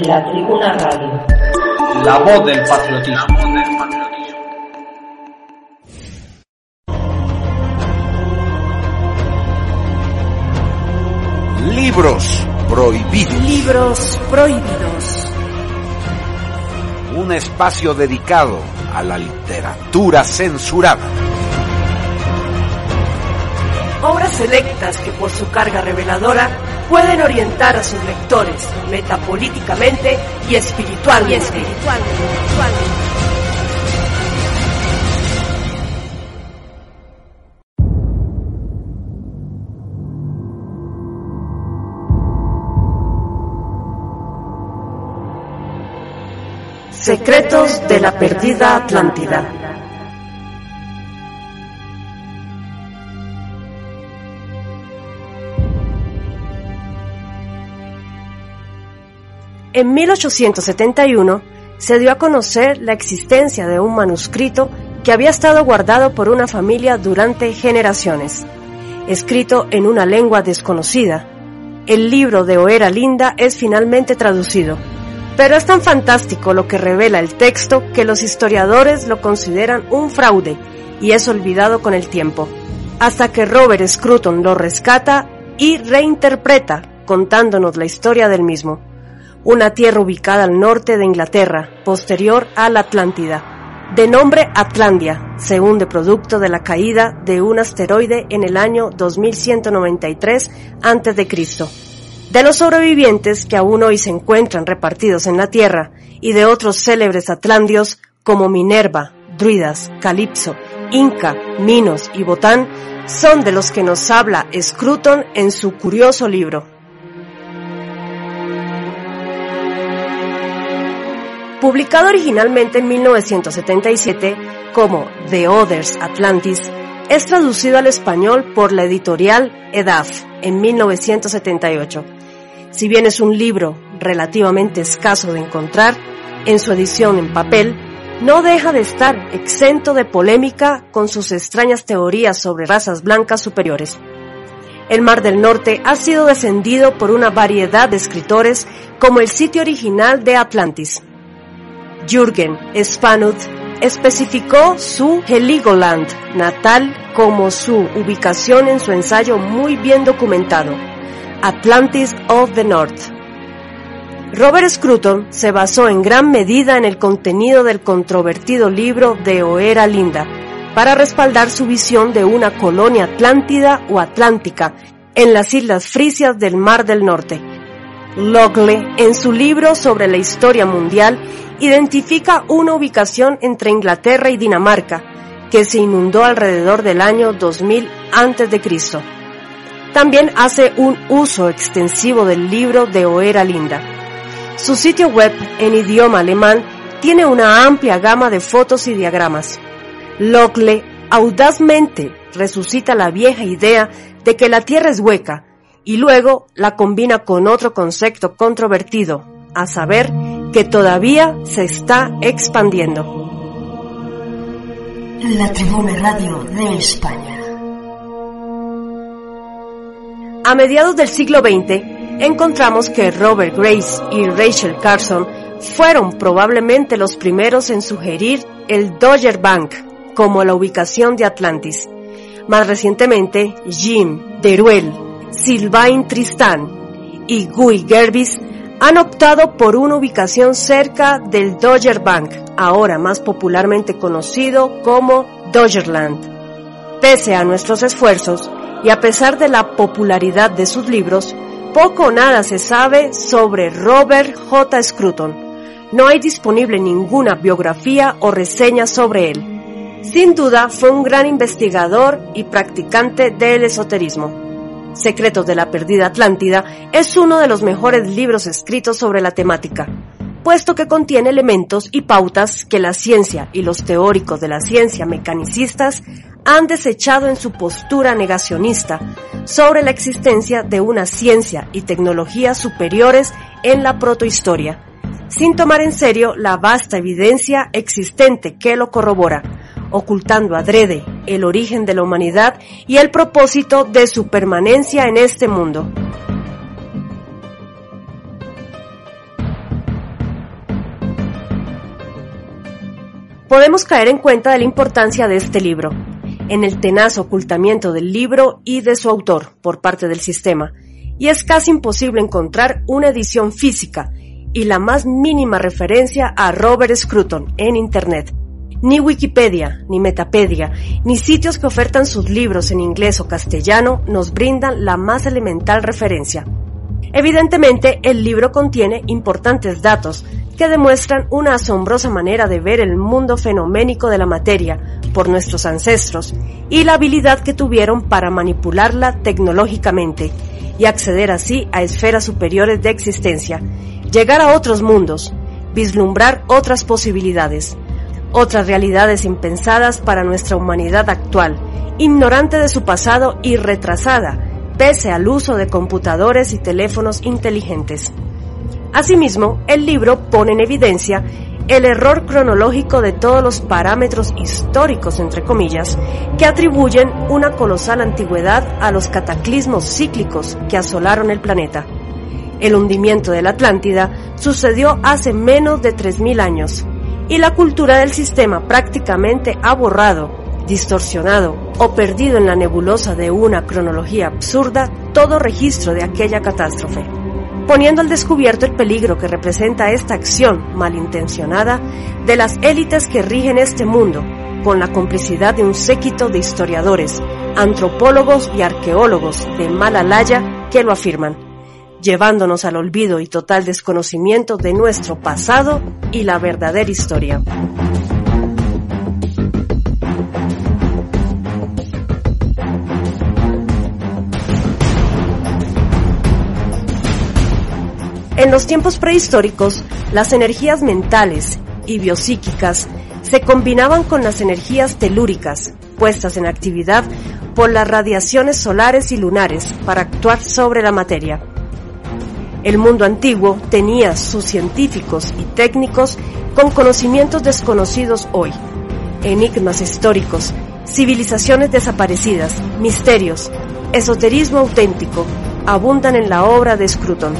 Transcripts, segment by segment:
La Tribuna Radio. La voz del patriotismo. Libros prohibidos. Libros prohibidos. Un espacio dedicado a la literatura censurada. Obras selectas que por su carga reveladora pueden orientar a sus lectores metapolíticamente y espiritualmente. Y espiritualmente. Secretos de la perdida Atlántida. En 1871 se dio a conocer la existencia de un manuscrito que había estado guardado por una familia durante generaciones. Escrito en una lengua desconocida, el libro de Oera Linda es finalmente traducido pero es tan fantástico lo que revela el texto que los historiadores lo consideran un fraude y es olvidado con el tiempo, hasta que Robert Scruton lo rescata y reinterpreta contándonos la historia del mismo. Una tierra ubicada al norte de Inglaterra, posterior a la Atlántida, de nombre Atlandia, según de producto de la caída de un asteroide en el año 2193 a.C de los sobrevivientes que aún hoy se encuentran repartidos en la Tierra y de otros célebres atlandios como Minerva, Druidas, Calipso, Inca, Minos y Botán, son de los que nos habla Scruton en su curioso libro. Publicado originalmente en 1977 como The Others Atlantis, es traducido al español por la editorial EDAF en 1978 si bien es un libro relativamente escaso de encontrar, en su edición en papel, no deja de estar exento de polémica con sus extrañas teorías sobre razas blancas superiores. El Mar del Norte ha sido descendido por una variedad de escritores como el sitio original de Atlantis. Jürgen Spanuth especificó su Heligoland natal como su ubicación en su ensayo muy bien documentado, Atlantis of the North. Robert Scruton se basó en gran medida en el contenido del controvertido libro de Oera Linda para respaldar su visión de una colonia atlántida o atlántica en las islas frisias del Mar del Norte. Logle, en su libro sobre la historia mundial, identifica una ubicación entre Inglaterra y Dinamarca, que se inundó alrededor del año 2000 a.C. También hace un uso extensivo del libro de Oera Linda. Su sitio web en idioma alemán tiene una amplia gama de fotos y diagramas. Locle audazmente resucita la vieja idea de que la Tierra es hueca y luego la combina con otro concepto controvertido, a saber que todavía se está expandiendo. La Tribuna Radio de España. A mediados del siglo XX, encontramos que Robert Grace y Rachel Carson fueron probablemente los primeros en sugerir el Dodger Bank como la ubicación de Atlantis. Más recientemente, Jim Deruel, Sylvain Tristan y Guy Gerbis han optado por una ubicación cerca del Dodger Bank, ahora más popularmente conocido como Dodgerland. Pese a nuestros esfuerzos, y a pesar de la popularidad de sus libros, poco o nada se sabe sobre Robert J. Scruton. No hay disponible ninguna biografía o reseña sobre él. Sin duda fue un gran investigador y practicante del esoterismo. Secretos de la Perdida Atlántida es uno de los mejores libros escritos sobre la temática, puesto que contiene elementos y pautas que la ciencia y los teóricos de la ciencia mecanicistas han desechado en su postura negacionista sobre la existencia de una ciencia y tecnología superiores en la protohistoria, sin tomar en serio la vasta evidencia existente que lo corrobora, ocultando adrede el origen de la humanidad y el propósito de su permanencia en este mundo. Podemos caer en cuenta de la importancia de este libro, en el tenaz ocultamiento del libro y de su autor por parte del sistema, y es casi imposible encontrar una edición física y la más mínima referencia a Robert Scruton en Internet. Ni Wikipedia, ni Metapedia, ni sitios que ofertan sus libros en inglés o castellano nos brindan la más elemental referencia. Evidentemente, el libro contiene importantes datos que demuestran una asombrosa manera de ver el mundo fenoménico de la materia por nuestros ancestros y la habilidad que tuvieron para manipularla tecnológicamente y acceder así a esferas superiores de existencia, llegar a otros mundos, vislumbrar otras posibilidades, otras realidades impensadas para nuestra humanidad actual, ignorante de su pasado y retrasada, pese al uso de computadores y teléfonos inteligentes. Asimismo, el libro pone en evidencia el error cronológico de todos los parámetros históricos, entre comillas, que atribuyen una colosal antigüedad a los cataclismos cíclicos que asolaron el planeta. El hundimiento de la Atlántida sucedió hace menos de 3.000 años y la cultura del sistema prácticamente ha borrado, distorsionado o perdido en la nebulosa de una cronología absurda todo registro de aquella catástrofe poniendo al descubierto el peligro que representa esta acción malintencionada de las élites que rigen este mundo, con la complicidad de un séquito de historiadores, antropólogos y arqueólogos de Malalaya que lo afirman, llevándonos al olvido y total desconocimiento de nuestro pasado y la verdadera historia. En los tiempos prehistóricos, las energías mentales y biopsíquicas se combinaban con las energías telúricas, puestas en actividad por las radiaciones solares y lunares para actuar sobre la materia. El mundo antiguo tenía sus científicos y técnicos con conocimientos desconocidos hoy, enigmas históricos, civilizaciones desaparecidas, misterios, esoterismo auténtico, abundan en la obra de Scruton.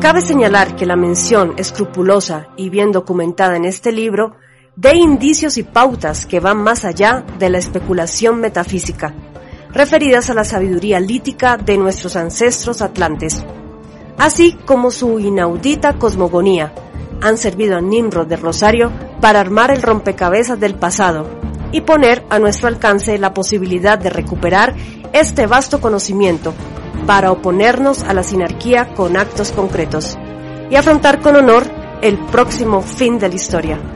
Cabe señalar que la mención escrupulosa y bien documentada en este libro de indicios y pautas que van más allá de la especulación metafísica, referidas a la sabiduría lítica de nuestros ancestros atlantes, así como su inaudita cosmogonía, han servido a Nimrod de Rosario para armar el rompecabezas del pasado y poner a nuestro alcance la posibilidad de recuperar este vasto conocimiento para oponernos a la sinarquía con actos concretos y afrontar con honor el próximo fin de la historia.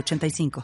85